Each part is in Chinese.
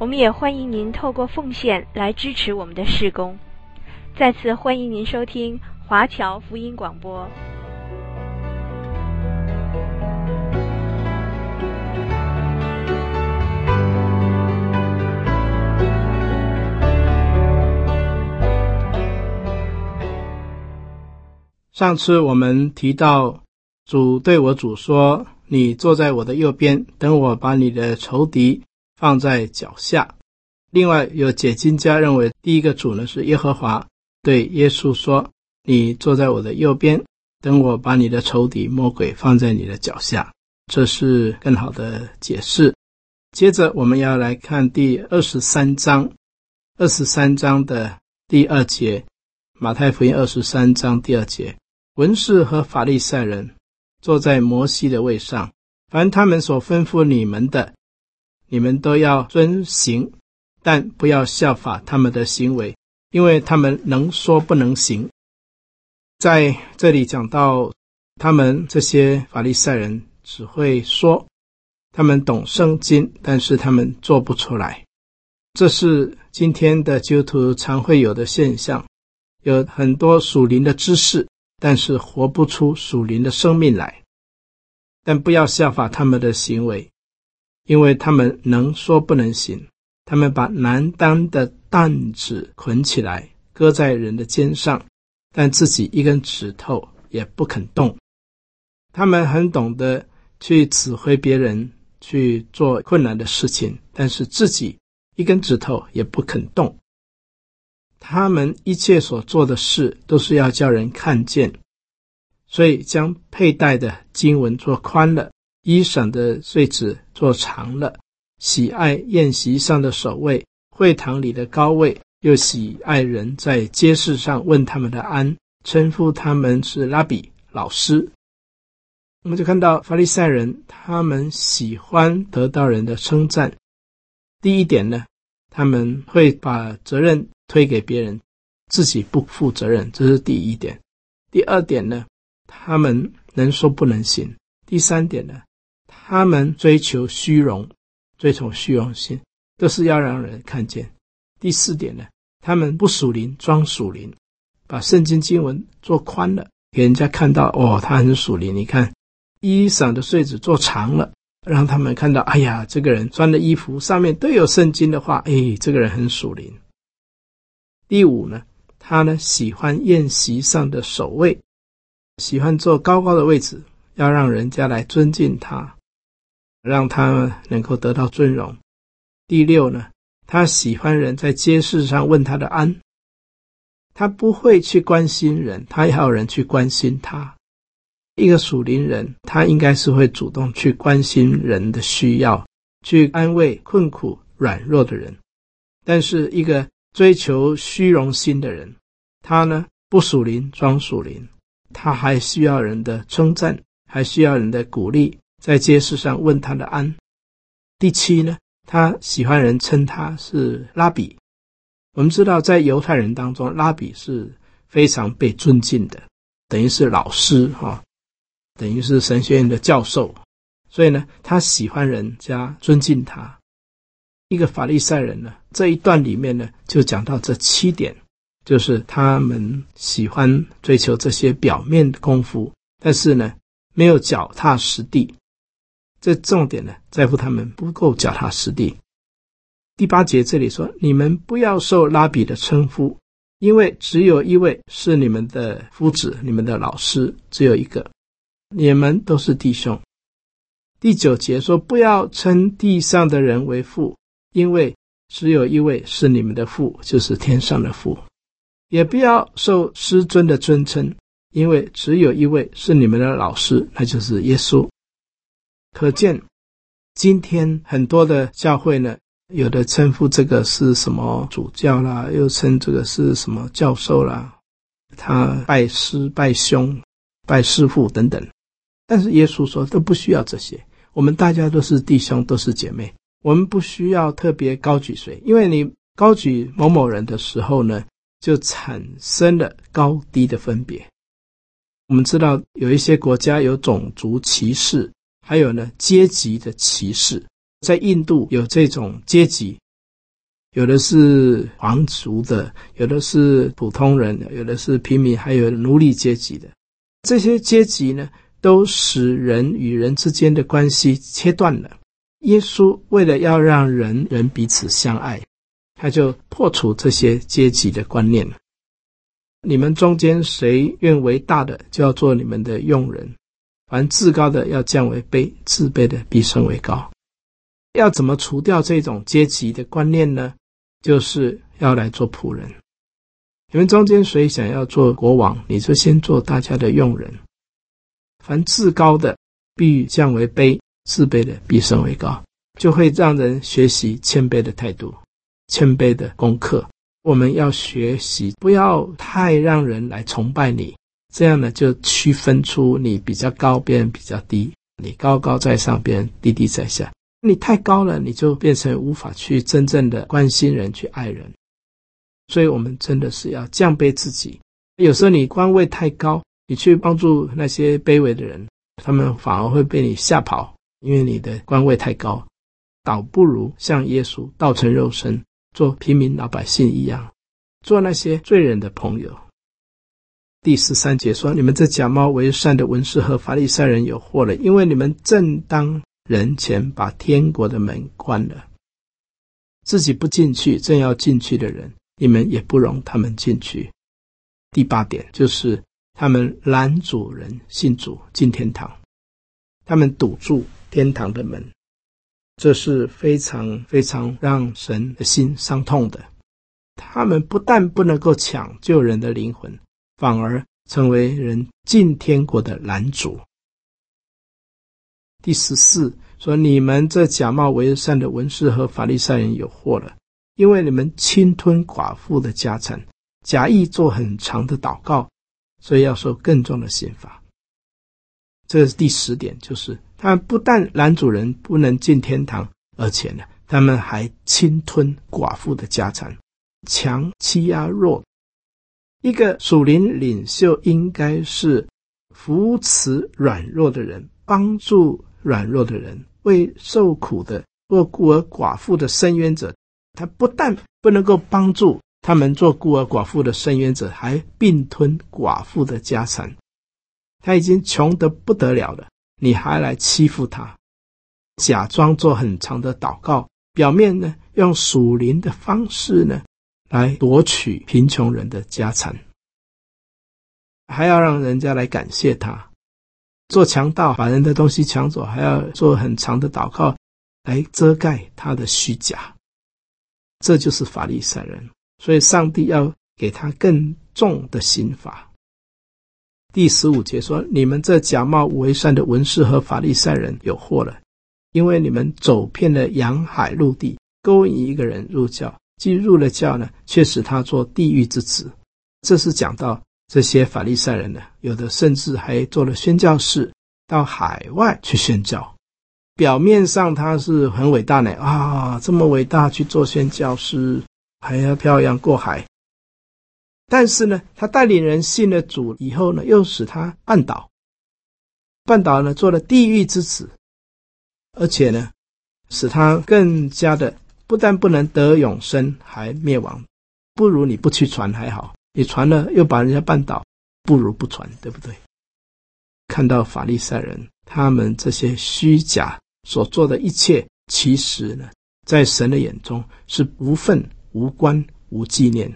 我们也欢迎您透过奉献来支持我们的事工。再次欢迎您收听华侨福音广播。上次我们提到，主对我主说：“你坐在我的右边，等我把你的仇敌放在脚下。”另外，有解经家认为，第一个主呢是耶和华对耶稣说：“你坐在我的右边，等我把你的仇敌魔鬼放在你的脚下。”这是更好的解释。接着，我们要来看第二十三章，二十三章的第二节，马太福音二十三章第二节。文士和法利赛人坐在摩西的位上，凡他们所吩咐你们的，你们都要遵行，但不要效法他们的行为，因为他们能说不能行。在这里讲到，他们这些法利赛人只会说，他们懂圣经，但是他们做不出来。这是今天的基督徒常会有的现象，有很多属灵的知识。但是活不出属灵的生命来，但不要效法他们的行为，因为他们能说不能行。他们把难担的担子捆起来，搁在人的肩上，但自己一根指头也不肯动。他们很懂得去指挥别人去做困难的事情，但是自己一根指头也不肯动。他们一切所做的事都是要叫人看见，所以将佩戴的经文做宽了，衣裳的穗子做长了，喜爱宴席上的首位，会堂里的高位，又喜爱人在街市上问他们的安，称呼他们是拉比老师。我们就看到法利赛人，他们喜欢得到人的称赞。第一点呢，他们会把责任。推给别人，自己不负责任，这是第一点。第二点呢，他们能说不能行。第三点呢，他们追求虚荣，追求虚荣心，都是要让人看见。第四点呢，他们不属灵装属灵，把圣经经文做宽了，给人家看到哦，他很属灵。你看，衣裳的穗子做长了，让他们看到，哎呀，这个人穿的衣服上面都有圣经的话，哎，这个人很属灵。第五呢，他呢喜欢宴席上的首位，喜欢坐高高的位置，要让人家来尊敬他，让他能够得到尊荣。第六呢，他喜欢人在街市上问他的安，他不会去关心人，他要有人去关心他。一个属灵人，他应该是会主动去关心人的需要，去安慰困苦软弱的人。但是一个。追求虚荣心的人，他呢不属灵装属灵，他还需要人的称赞，还需要人的鼓励，在街市上问他的安。第七呢，他喜欢人称他是拉比。我们知道，在犹太人当中，拉比是非常被尊敬的，等于是老师哈，等于是神学院的教授，所以呢，他喜欢人家尊敬他。一个法利赛人呢，这一段里面呢，就讲到这七点，就是他们喜欢追求这些表面的功夫，但是呢，没有脚踏实地。这重点呢，在乎他们不够脚踏实地。第八节这里说：“你们不要受拉比的称呼，因为只有一位是你们的夫子，你们的老师只有一个，你们都是弟兄。”第九节说：“不要称地上的人为父。”因为只有一位是你们的父，就是天上的父，也不要受师尊的尊称，因为只有一位是你们的老师，那就是耶稣。可见今天很多的教会呢，有的称呼这个是什么主教啦，又称这个是什么教授啦，他拜师、拜兄、拜师父等等。但是耶稣说都不需要这些，我们大家都是弟兄，都是姐妹，我们不需要特别高举谁，因为你高举某某人的时候呢，就产生了高低的分别。我们知道有一些国家有种族歧视，还有呢阶级的歧视。在印度有这种阶级，有的是皇族的，有的是普通人，有的是平民，还有奴隶阶级的。这些阶级呢，都使人与人之间的关系切断了。耶稣为了要让人人彼此相爱，他就破除这些阶级的观念。你们中间谁愿为大的，就要做你们的用人；凡自高的要降为卑，自卑的必升为高。要怎么除掉这种阶级的观念呢？就是要来做仆人。你们中间谁想要做国王，你就先做大家的佣人。凡自高的必降为卑，自卑的必升为高，就会让人学习谦卑的态度、谦卑的功课。我们要学习，不要太让人来崇拜你，这样呢，就区分出你比较高，别人比较低；你高高在上，别人低低在下。你太高了，你就变成无法去真正的关心人、去爱人。所以，我们真的是要降卑自己。有时候你官位太高，你去帮助那些卑微的人，他们反而会被你吓跑，因为你的官位太高。倒不如像耶稣道成肉身。做平民老百姓一样，做那些罪人的朋友。第十三节说：“你们这假冒为善的文士和法利赛人有祸了，因为你们正当人前把天国的门关了，自己不进去，正要进去的人，你们也不容他们进去。”第八点就是他们拦阻人信主进天堂，他们堵住天堂的门。这是非常非常让神的心伤痛的。他们不但不能够抢救人的灵魂，反而成为人进天国的拦阻。第十四说：“你们这假冒为善的文士和法利赛人有祸了，因为你们侵吞寡妇的家产，假意做很长的祷告，所以要受更重的刑罚。”这是第十点，就是。他们不但拦阻人不能进天堂，而且呢，他们还侵吞寡妇的家产，强欺压弱。一个属灵领袖应该是扶持软弱的人，帮助软弱的人，为受苦的、做孤儿寡妇的伸冤者。他不但不能够帮助他们做孤儿寡妇的伸冤者，还并吞寡妇的家产。他已经穷得不得了了。你还来欺负他，假装做很长的祷告，表面呢用属灵的方式呢来夺取贫穷人的家产，还要让人家来感谢他，做强盗把人的东西抢走，还要做很长的祷告来遮盖他的虚假，这就是法利赛人，所以上帝要给他更重的刑罚。第十五节说：“你们这假冒为善的文士和法利赛人有祸了，因为你们走遍了洋海陆地，勾引一个人入教，既入了教呢，却使他做地狱之子。”这是讲到这些法利赛人呢，有的甚至还做了宣教士，到海外去宣教。表面上他是很伟大呢，啊，这么伟大去做宣教士，还要漂洋过海。但是呢，他带领人信了主以后呢，又使他绊倒，绊倒呢，做了地狱之子，而且呢，使他更加的不但不能得永生，还灭亡。不如你不去传还好，你传了又把人家绊倒，不如不传，对不对？看到法利赛人他们这些虚假所做的一切，其实呢，在神的眼中是无分、无关、无纪念。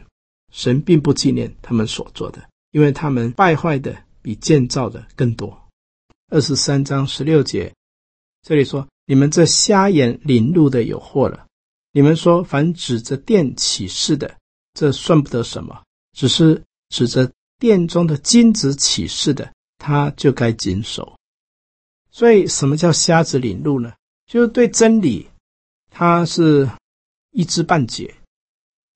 神并不纪念他们所做的，因为他们败坏的比建造的更多。二十三章十六节，这里说：“你们这瞎眼领路的有祸了！你们说，凡指着殿起誓的，这算不得什么；只是指着殿中的金子起誓的，他就该谨守。”所以，什么叫瞎子领路呢？就是对真理，他是一知半解，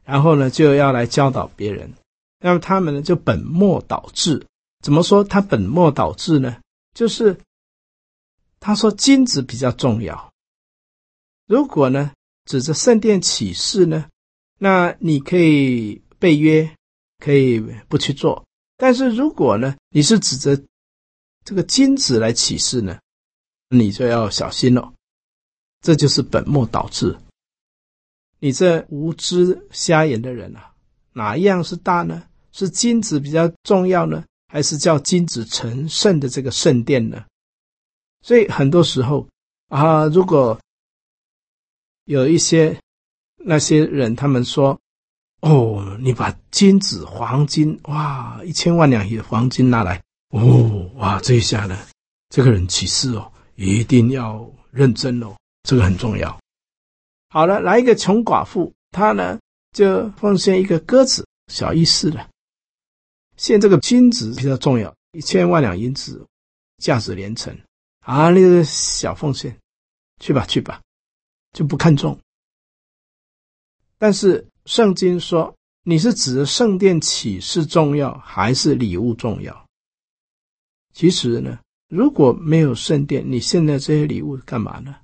然后呢就要来教导别人。那么他们呢就本末倒置。怎么说他本末倒置呢？就是他说金子比较重要。如果呢指着圣殿起誓呢，那你可以被约，可以不去做。但是如果呢你是指着这个金子来起誓呢，你就要小心了。这就是本末倒置。你这无知瞎眼的人啊，哪一样是大呢？是金子比较重要呢，还是叫金子成圣的这个圣殿呢？所以很多时候啊，如果有一些那些人，他们说：“哦，你把金子、黄金，哇，一千万两的黄金拿来，哦，哇，这一下呢，这个人起誓哦，一定要认真哦，这个很重要。”好了，来一个穷寡妇，她呢就奉献一个鸽子，小意思了。献这个金子比较重要，一千万两银子，价值连城啊！那个小奉献，去吧去吧，就不看重。但是圣经说，你是指的圣殿启示重要，还是礼物重要？其实呢，如果没有圣殿，你现在这些礼物干嘛呢？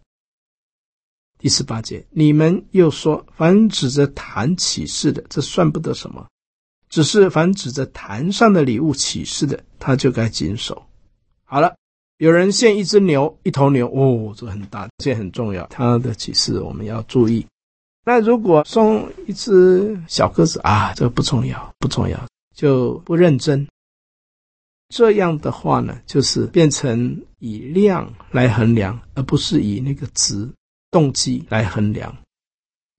第十八节，你们又说，凡指着坛起誓的，这算不得什么；只是凡指着坛上的礼物起誓的，他就该谨守。好了，有人献一只牛，一头牛，哦，这很大，这很重要，他的启示我们要注意。那如果送一只小鸽子啊，这个不重要，不重要，就不认真。这样的话呢，就是变成以量来衡量，而不是以那个值。动机来衡量，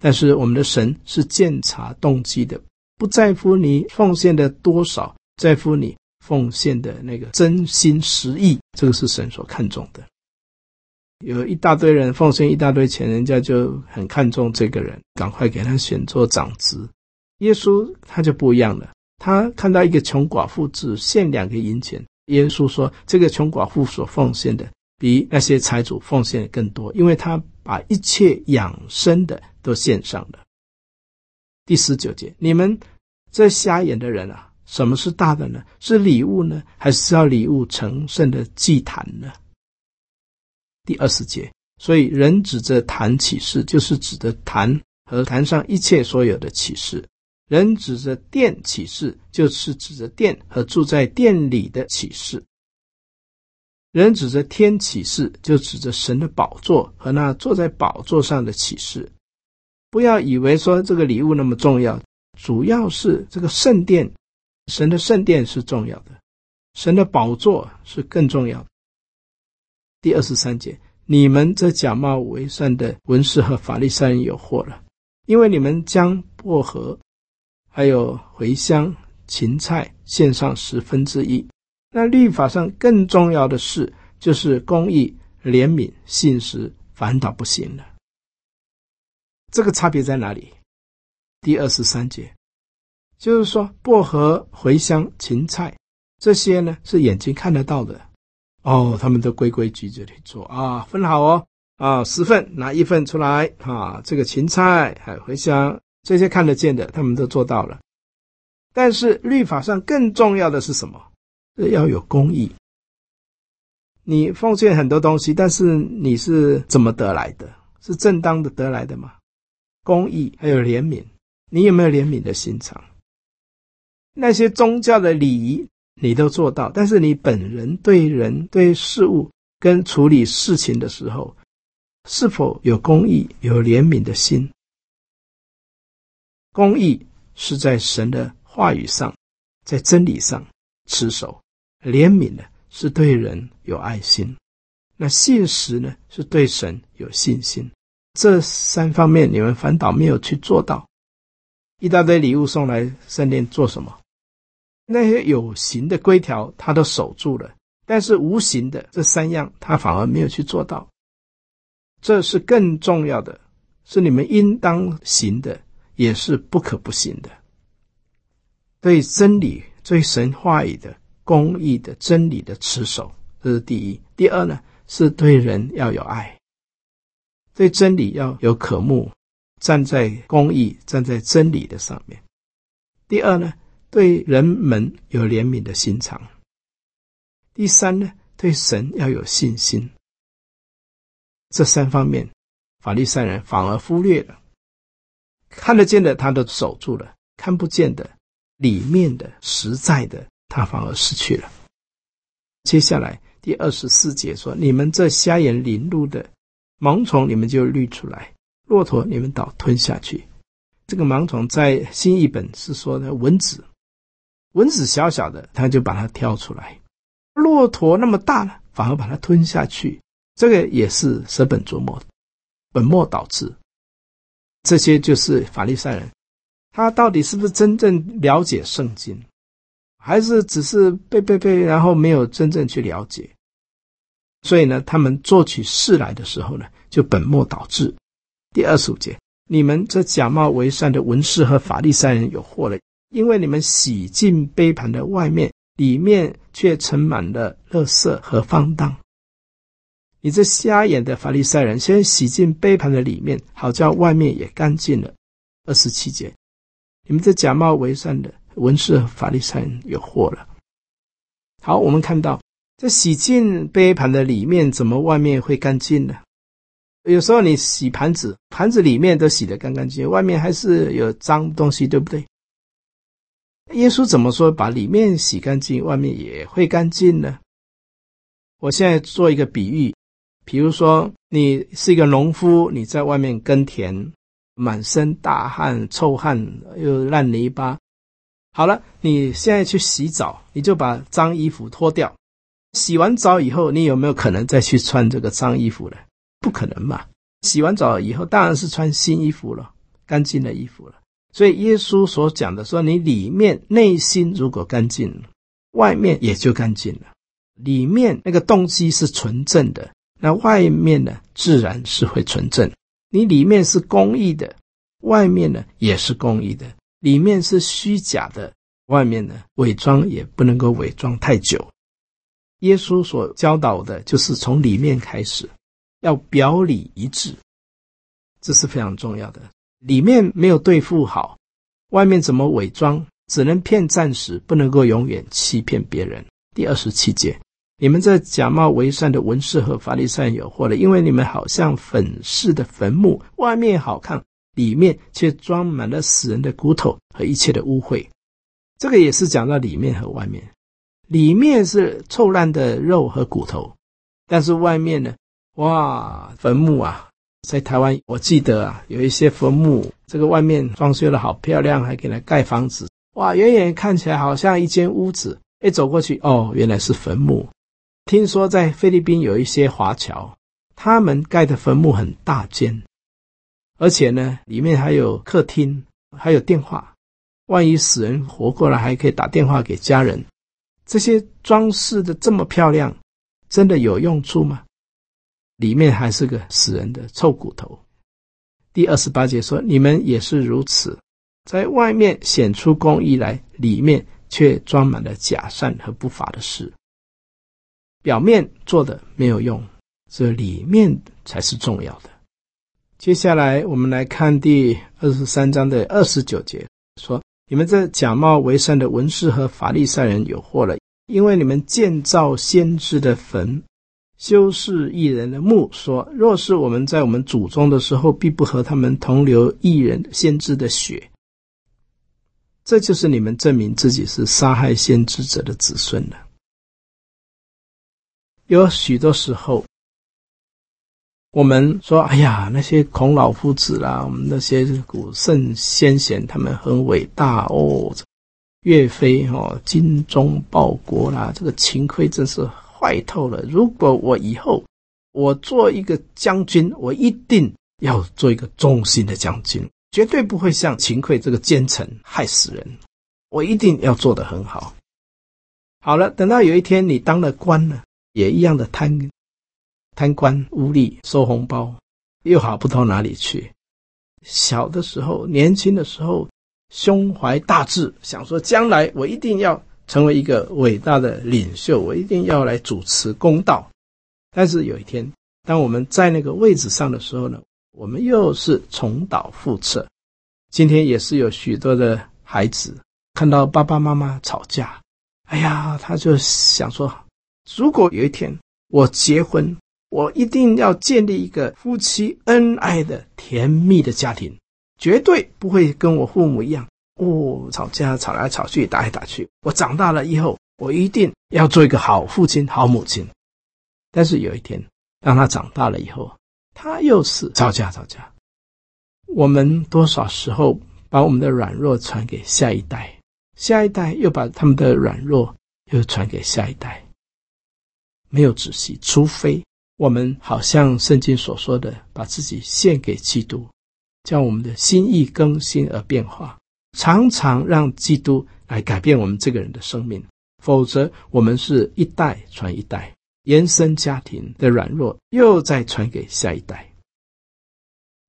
但是我们的神是鉴察动机的，不在乎你奉献的多少，在乎你奉献的那个真心实意，这个是神所看重的。有一大堆人奉献一大堆钱，人家就很看重这个人，赶快给他选做长子。耶稣他就不一样了，他看到一个穷寡妇只献两个银钱，耶稣说这个穷寡妇所奉献的比那些财主奉献的更多，因为他。把一切养生的都献上了。第十九节，你们这瞎眼的人啊，什么是大的呢？是礼物呢，还是要礼物成圣的祭坛呢？第二十节，所以人指着坛起誓，就是指的坛和坛上一切所有的起誓；人指着殿起誓，就是指着殿和住在殿里的起誓。人指着天起誓，就指着神的宝座和那坐在宝座上的起誓。不要以为说这个礼物那么重要，主要是这个圣殿，神的圣殿是重要的，神的宝座是更重要的。第二十三节，你们这假冒为善的文士和法利赛人有祸了，因为你们将薄荷、还有茴香、芹菜献上十分之一。那律法上更重要的事，就是公义、怜悯、信实，反倒不行了。这个差别在哪里？第二十三节，就是说薄荷、茴香、芹菜这些呢，是眼睛看得到的。哦，他们都规规矩矩的做啊，分好哦，啊，十份拿一份出来啊，这个芹菜还有茴香这些看得见的，他们都做到了。但是律法上更重要的是什么？要有公义。你奉献很多东西，但是你是怎么得来的？是正当的得来的吗？公义还有怜悯，你有没有怜悯的心肠？那些宗教的礼仪你都做到，但是你本人对人对事物跟处理事情的时候，是否有公义有怜悯的心？公义是在神的话语上，在真理上持守。怜悯呢，是对人有爱心；那信实呢，是对神有信心。这三方面，你们反倒没有去做到。一大堆礼物送来圣殿做什么？那些有形的规条，他都守住了；但是无形的这三样，他反而没有去做到。这是更重要的，是你们应当行的，也是不可不行的。对真理、对神话语的。公义的真理的持守，这是第一。第二呢，是对人要有爱，对真理要有渴慕，站在公义、站在真理的上面。第二呢，对人们有怜悯的心肠。第三呢，对神要有信心。这三方面，法利赛人反而忽略了。看得见的他都守住了，看不见的、里面的、实在的，他反而失去了。接下来第二十四节说：“你们这瞎眼临路的盲从，你们就滤出来；骆驼，你们倒吞下去。”这个盲从在新译本是说的蚊子，蚊子小小的，他就把它挑出来；骆驼那么大了，反而把它吞下去。这个也是舍本逐末，本末倒置。这些就是法利赛人，他到底是不是真正了解圣经？还是只是背背背，然后没有真正去了解，所以呢，他们做起事来的时候呢，就本末倒置。第二十五节，你们这假冒为善的文士和法利赛人有祸了，因为你们洗净杯盘的外面，里面却盛满了垃圾和放荡。你这瞎眼的法利赛人，先洗净杯盘的里面，好叫外面也干净了。二十七节，你们这假冒为善的。文士法利赛人有祸了。好，我们看到这洗净杯盘的里面，怎么外面会干净呢？有时候你洗盘子，盘子里面都洗得干干净净，外面还是有脏东西，对不对？耶稣怎么说把里面洗干净，外面也会干净呢？我现在做一个比喻，比如说你是一个农夫，你在外面耕田，满身大汗、臭汗又烂泥巴。好了，你现在去洗澡，你就把脏衣服脱掉。洗完澡以后，你有没有可能再去穿这个脏衣服呢？不可能嘛！洗完澡以后，当然是穿新衣服了，干净的衣服了。所以耶稣所讲的说，你里面内心如果干净，外面也就干净了。里面那个动机是纯正的，那外面呢，自然是会纯正。你里面是公义的，外面呢也是公义的。里面是虚假的，外面呢，伪装也不能够伪装太久。耶稣所教导的就是从里面开始，要表里一致，这是非常重要的。里面没有对付好，外面怎么伪装？只能骗暂时，不能够永远欺骗别人。第二十七节，你们这假冒为善的文士和法利赛有祸了，因为你们好像粉饰的坟墓，外面好看。里面却装满了死人的骨头和一切的污秽，这个也是讲到里面和外面。里面是臭烂的肉和骨头，但是外面呢？哇，坟墓啊！在台湾，我记得啊，有一些坟墓，这个外面装修的好漂亮，还给它盖房子。哇，远远看起来好像一间屋子，一走过去，哦，原来是坟墓。听说在菲律宾有一些华侨，他们盖的坟墓很大间。而且呢，里面还有客厅，还有电话。万一死人活过来，还可以打电话给家人。这些装饰的这么漂亮，真的有用处吗？里面还是个死人的臭骨头。第二十八节说：“你们也是如此，在外面显出公义来，里面却装满了假善和不法的事。表面做的没有用，这里面才是重要的。”接下来，我们来看第二十三章的二十九节，说：“你们这假冒为善的文士和法利赛人有祸了，因为你们建造先知的坟，修饰义人的墓，说：若是我们在我们祖宗的时候，必不和他们同流义人先知的血。这就是你们证明自己是杀害先知者的子孙了。有许多时候。”我们说，哎呀，那些孔老夫子啦，我们那些古圣先贤，他们很伟大哦。岳飞哦，精忠报国啦，这个秦桧真是坏透了。如果我以后我做一个将军，我一定要做一个忠心的将军，绝对不会像秦桧这个奸臣害死人。我一定要做得很好。好了，等到有一天你当了官了，也一样的贪。贪官污吏收红包，又好不到哪里去。小的时候，年轻的时候，胸怀大志，想说将来我一定要成为一个伟大的领袖，我一定要来主持公道。但是有一天，当我们在那个位置上的时候呢，我们又是重蹈覆辙。今天也是有许多的孩子看到爸爸妈妈吵架，哎呀，他就想说，如果有一天我结婚，我一定要建立一个夫妻恩爱的甜蜜的家庭，绝对不会跟我父母一样哦，吵架吵来吵去，打来打去。我长大了以后，我一定要做一个好父亲、好母亲。但是有一天，当他长大了以后，他又是吵架吵架。我们多少时候把我们的软弱传给下一代，下一代又把他们的软弱又传给下一代，没有止息。除非我们好像圣经所说的，把自己献给基督，叫我们的心意更新而变化，常常让基督来改变我们这个人的生命。否则，我们是一代传一代，延伸家庭的软弱又再传给下一代。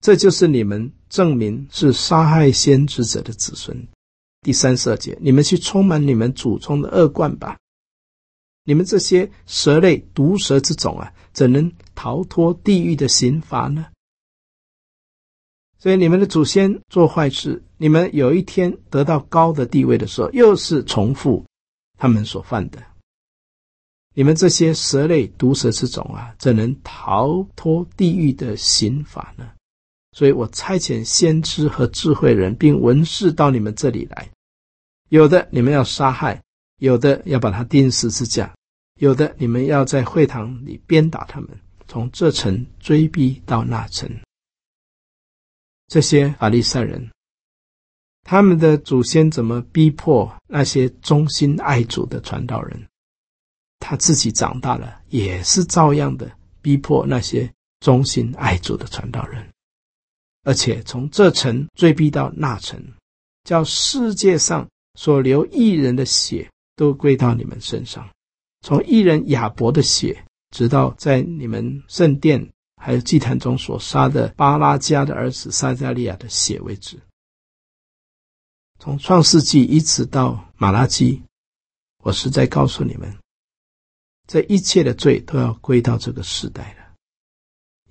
这就是你们证明是杀害先知者的子孙。第三十二节，你们去充满你们祖宗的恶贯吧！你们这些蛇类毒蛇之种啊，怎能逃脱地狱的刑罚呢？所以你们的祖先做坏事，你们有一天得到高的地位的时候，又是重复他们所犯的。你们这些蛇类毒蛇之种啊，怎能逃脱地狱的刑罚呢？所以我差遣先知和智慧人，并文士到你们这里来。有的你们要杀害，有的要把他钉十字架，有的你们要在会堂里鞭打他们，从这城追逼到那城。这些法利赛人，他们的祖先怎么逼迫那些忠心爱主的传道人？他自己长大了，也是照样的逼迫那些忠心爱主的传道人。而且从这层追逼到那层，叫世界上所流义人的血都归到你们身上，从义人亚伯的血，直到在你们圣殿还有祭坛中所杀的巴拉加的儿子撒迦利亚的血为止。从创世纪一直到马拉基，我实在告诉你们，这一切的罪都要归到这个时代了。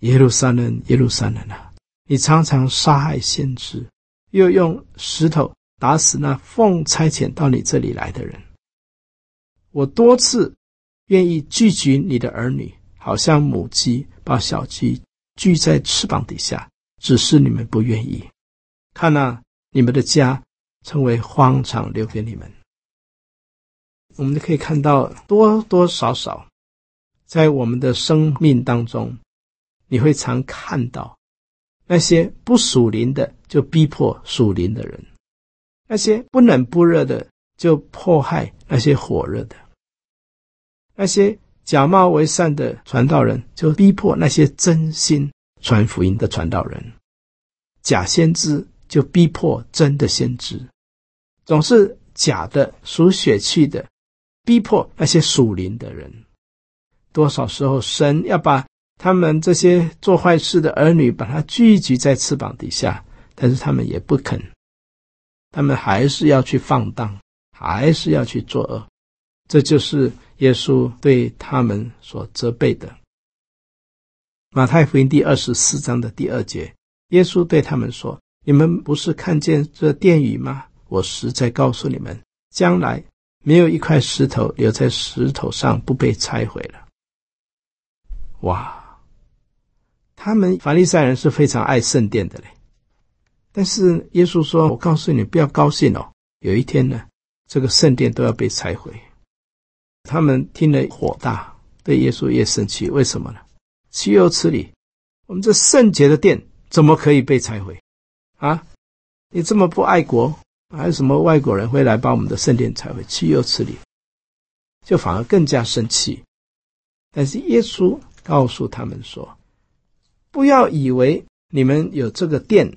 耶路撒冷，耶路撒冷啊！你常常杀害先知，又用石头打死那奉差遣到你这里来的人。我多次愿意聚集你的儿女，好像母鸡把小鸡聚在翅膀底下，只是你们不愿意。看哪、啊，你们的家成为荒场，留给你们。我们就可以看到多多少少，在我们的生命当中，你会常看到。那些不属灵的，就逼迫属灵的人；那些不冷不热的，就迫害那些火热的；那些假冒为善的传道人，就逼迫那些真心传福音的传道人；假先知就逼迫真的先知；总是假的属血气的，逼迫那些属灵的人。多少时候，神要把。他们这些做坏事的儿女，把他聚集在翅膀底下，但是他们也不肯，他们还是要去放荡，还是要去作恶。这就是耶稣对他们所责备的。马太福音第二十四章的第二节，耶稣对他们说：“你们不是看见这殿宇吗？我实在告诉你们，将来没有一块石头留在石头上不被拆毁了。”哇！他们法利赛人是非常爱圣殿的嘞，但是耶稣说：“我告诉你，不要高兴哦，有一天呢，这个圣殿都要被拆毁。”他们听了火大，对耶稣也生气。为什么呢？岂有此理！我们这圣洁的殿怎么可以被拆毁？啊，你这么不爱国，还有什么外国人会来把我们的圣殿拆毁？岂有此理！就反而更加生气。但是耶稣告诉他们说。不要以为你们有这个殿。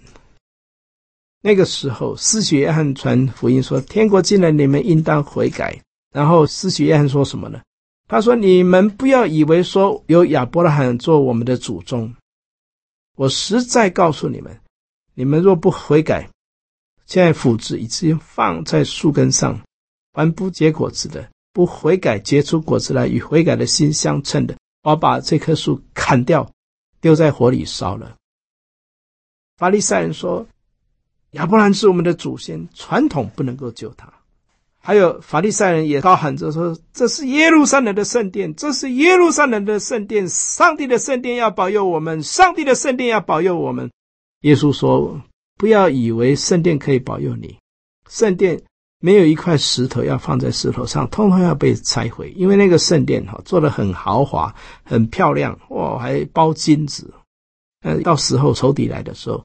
那个时候，施洗约翰传福音说：“天国近了，你们应当悔改。”然后施洗约翰说什么呢？他说：“你们不要以为说有亚伯拉罕做我们的祖宗。我实在告诉你们，你们若不悔改，现在斧子已经放在树根上，还不结果子的，不悔改结出果子来，与悔改的心相称的，我把这棵树砍掉。”丢在火里烧了。法利赛人说：“亚伯兰是我们的祖先，传统不能够救他。”还有法利赛人也高喊着说：“这是耶路撒冷的圣殿，这是耶路撒冷的圣殿，上帝的圣殿要保佑我们，上帝的圣殿要保佑我们。”耶稣说：“不要以为圣殿可以保佑你，圣殿没有一块石头要放在石头上，通通要被拆毁，因为那个圣殿哈做得很豪华、很漂亮，哇，还包金子。呃，到时候仇敌来的时候，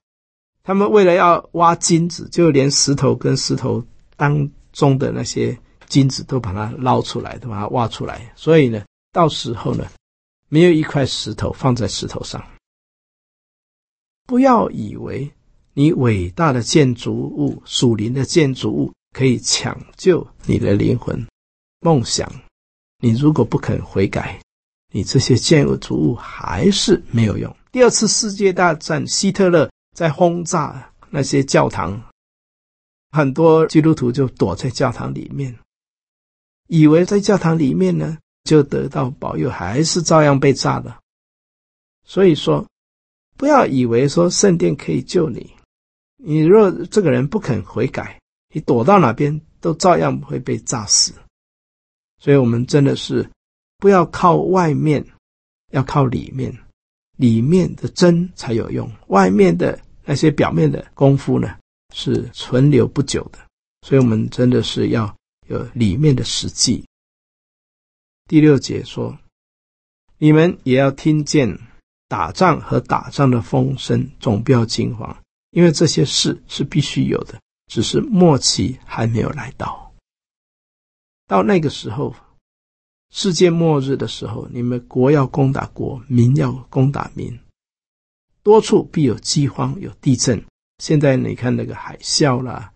他们为了要挖金子，就连石头跟石头当。”中的那些金子都把它捞出来，都把它挖出来。所以呢，到时候呢，没有一块石头放在石头上。不要以为你伟大的建筑物、属灵的建筑物可以抢救你的灵魂梦想。你如果不肯悔改，你这些建筑物还是没有用。第二次世界大战，希特勒在轰炸那些教堂。很多基督徒就躲在教堂里面，以为在教堂里面呢就得到保佑，还是照样被炸了。所以说，不要以为说圣殿可以救你，你若这个人不肯悔改，你躲到哪边都照样会被炸死。所以我们真的是不要靠外面，要靠里面，里面的真才有用，外面的那些表面的功夫呢，是存留不久的，所以我们真的是要有里面的实际。第六节说：“你们也要听见打仗和打仗的风声，总不要惊慌，因为这些事是必须有的，只是末期还没有来到。到那个时候，世界末日的时候，你们国要攻打国，民要攻打民，多处必有饥荒，有地震。”现在你看那个海啸啦、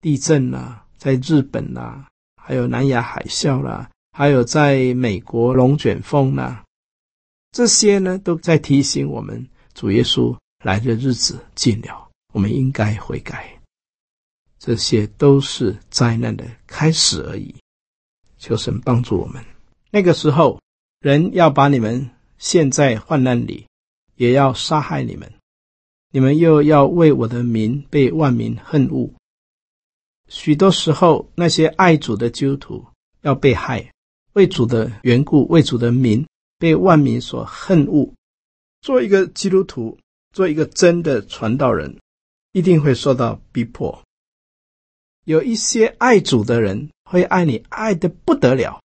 地震啦，在日本啦，还有南亚海啸啦，还有在美国龙卷风啦，这些呢都在提醒我们，主耶稣来的日子近了，我们应该悔改。这些都是灾难的开始而已。求神帮助我们。那个时候，人要把你们陷在患难里，也要杀害你们。你们又要为我的名被万民恨恶。许多时候，那些爱主的基督徒要被害，为主的缘故，为主的名被万民所恨恶。做一个基督徒，做一个真的传道人，一定会受到逼迫。有一些爱主的人会爱你爱得不得了，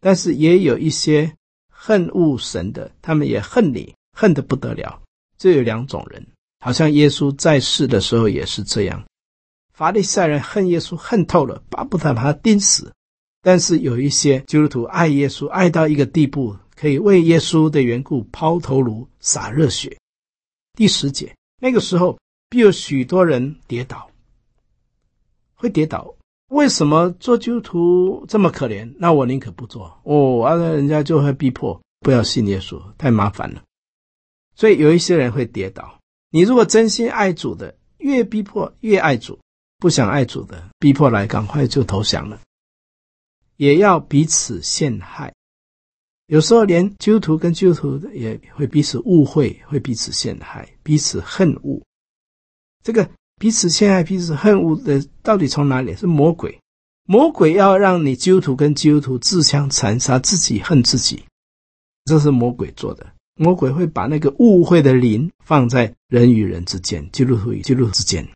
但是也有一些恨恶神的，他们也恨你恨得不得了。这有两种人。好像耶稣在世的时候也是这样，法利赛人恨耶稣恨透了，巴不得把他钉死。但是有一些基督徒爱耶稣，爱到一个地步，可以为耶稣的缘故抛头颅、洒热血。第十节，那个时候必有许多人跌倒，会跌倒。为什么做基督徒这么可怜？那我宁可不做哦，啊，人家就会逼迫，不要信耶稣，太麻烦了。所以有一些人会跌倒。你如果真心爱主的，越逼迫越爱主；不想爱主的，逼迫来赶快就投降了。也要彼此陷害，有时候连基督徒跟基督徒也会彼此误会，会彼此陷害，彼此恨恶。这个彼此陷害、彼此恨恶的，到底从哪里？是魔鬼。魔鬼要让你基督徒跟基督徒自相残杀，自己恨自己，这是魔鬼做的。魔鬼会把那个误会的灵放在人与人之间，基督徒与基督徒之间，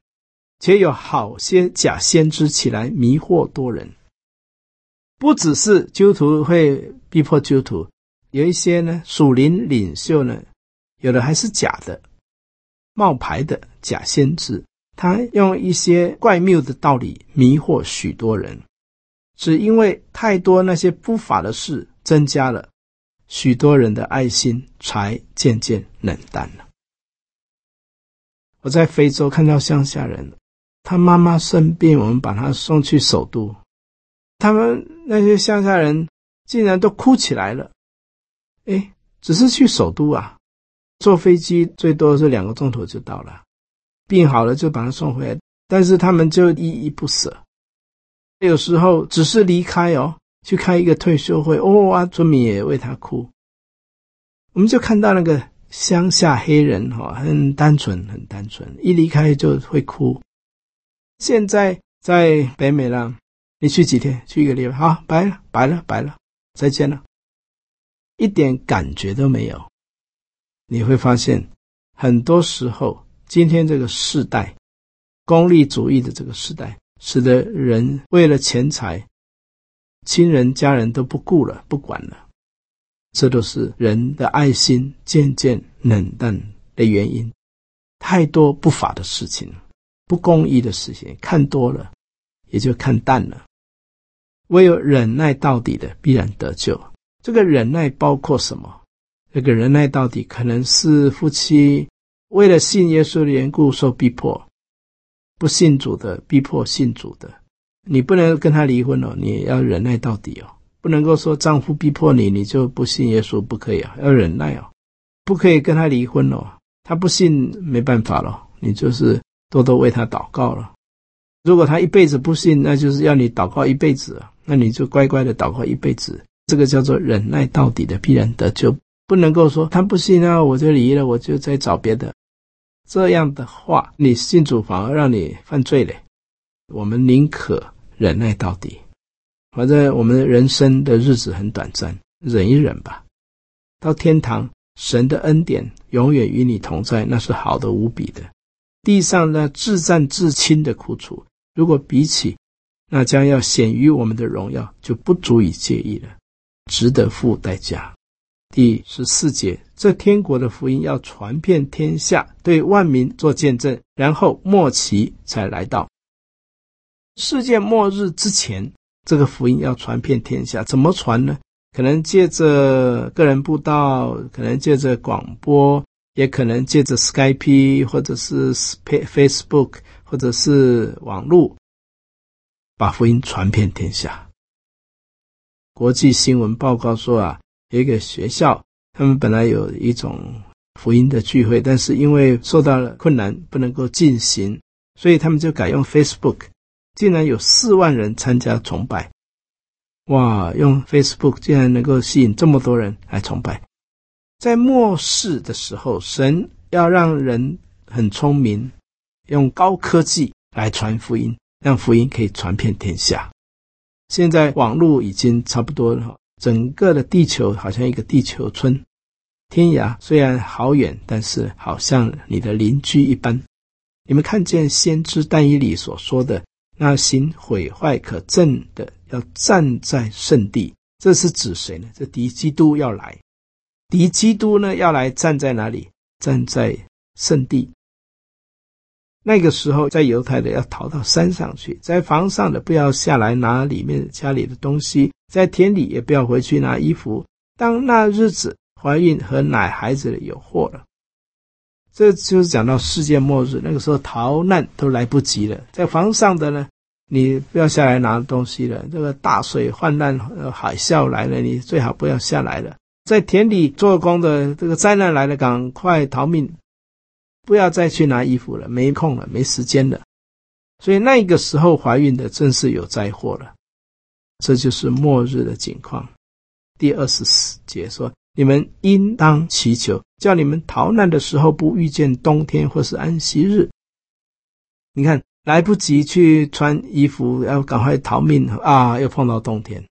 且有好些假先知起来迷惑多人。不只是基督徒会逼迫基督徒，有一些呢属灵领袖呢，有的还是假的、冒牌的假先知，他用一些怪谬的道理迷惑许多人，只因为太多那些不法的事增加了。许多人的爱心才渐渐冷淡了。我在非洲看到乡下人，他妈妈生病，我们把他送去首都，他们那些乡下人竟然都哭起来了。哎，只是去首都啊，坐飞机最多是两个钟头就到了，病好了就把他送回来，但是他们就依依不舍。有时候只是离开哦。去开一个退休会，哦啊，村民也为他哭。我们就看到那个乡下黑人哈，很单纯，很单纯，一离开就会哭。现在在北美了，你去几天？去一个礼拜，好，拜了，拜了，拜了，再见了，一点感觉都没有。你会发现，很多时候，今天这个时代，功利主义的这个时代，使得人为了钱财，亲人家人都不顾了，不管了。这都是人的爱心渐渐冷淡的原因。太多不法的事情，不公义的事情，看多了也就看淡了。唯有忍耐到底的，必然得救。这个忍耐包括什么？这个忍耐到底，可能是夫妻为了信耶稣的缘故受逼迫，不信主的逼迫信主的，你不能跟他离婚哦，你要忍耐到底哦。不能够说丈夫逼迫你，你就不信耶稣，不可以啊，要忍耐哦，不可以跟他离婚哦。他不信，没办法了，你就是多多为他祷告了。如果他一辈子不信，那就是要你祷告一辈子，那你就乖乖的祷告一辈子。这个叫做忍耐到底的必然得救，不能够说他不信啊，我就离了，我就再找别的。这样的话，你信主反而让你犯罪嘞。我们宁可忍耐到底。反正我们人生的日子很短暂，忍一忍吧。到天堂，神的恩典永远与你同在，那是好的无比的。地上呢，至暂至轻的苦楚，如果比起那将要显于我们的荣耀，就不足以介意了，值得付代价。第十四节，这天国的福音要传遍天下，对万民做见证，然后末期才来到。世界末日之前。这个福音要传遍天下，怎么传呢？可能借着个人布道，可能借着广播，也可能借着 Skype 或者是 Facebook 或者是网络，把福音传遍天下。国际新闻报告说啊，有一个学校，他们本来有一种福音的聚会，但是因为受到了困难，不能够进行，所以他们就改用 Facebook。竟然有四万人参加崇拜，哇！用 Facebook 竟然能够吸引这么多人来崇拜。在末世的时候，神要让人很聪明，用高科技来传福音，让福音可以传遍天下。现在网络已经差不多了，整个的地球好像一个地球村，天涯虽然好远，但是好像你的邻居一般。你们看见先知但以理所说的？那行毁坏可憎的，要站在圣地，这是指谁呢？这敌基督要来，敌基督呢要来站在哪里？站在圣地。那个时候，在犹太的要逃到山上去，在房上的不要下来拿里面家里的东西，在田里也不要回去拿衣服。当那日子，怀孕和奶孩子的有祸了。这就是讲到世界末日，那个时候逃难都来不及了。在房上的呢，你不要下来拿东西了。这个大水泛滥、海啸来了，你最好不要下来了。在田里做工的，这个灾难来了，赶快逃命，不要再去拿衣服了，没空了，没时间了。所以那个时候怀孕的，真是有灾祸了。这就是末日的景况。第二十四节说。你们应当祈求，叫你们逃难的时候不遇见冬天或是安息日。你看，来不及去穿衣服，要赶快逃命啊！又碰到冬天。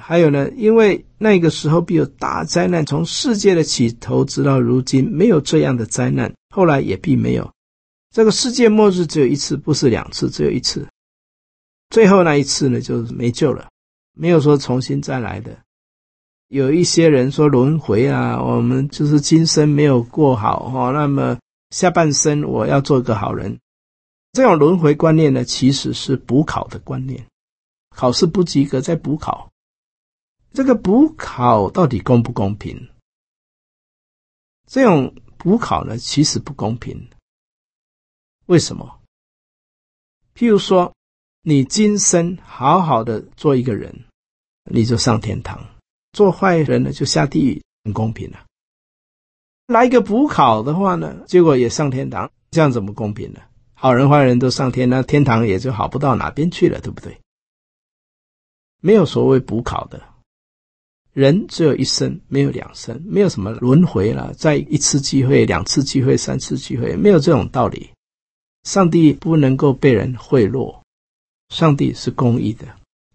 还有呢，因为那个时候必有大灾难，从世界的起头直到如今，没有这样的灾难，后来也并没有。这个世界末日只有一次，不是两次，只有一次。最后那一次呢，就是没救了，没有说重新再来的。有一些人说轮回啊，我们就是今生没有过好哈，那么下半生我要做个好人。这种轮回观念呢，其实是补考的观念，考试不及格再补考。这个补考到底公不公平？这种补考呢，其实不公平。为什么？譬如说，你今生好好的做一个人，你就上天堂。做坏人呢就下地狱很公平了来一个补考的话呢结果也上天堂这样怎么公平呢？好人坏人都上天那天堂也就好不到哪边去了对不对？没有所谓补考的。人只有一生没有两生没有什么轮回了再一次机会两次机会三次机会没有这种道理。上帝不能够被人贿赂上帝是公益的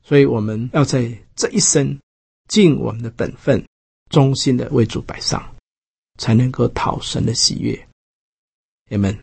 所以我们要在这一生尽我们的本分，忠心的为主摆上，才能够讨神的喜悦。人们。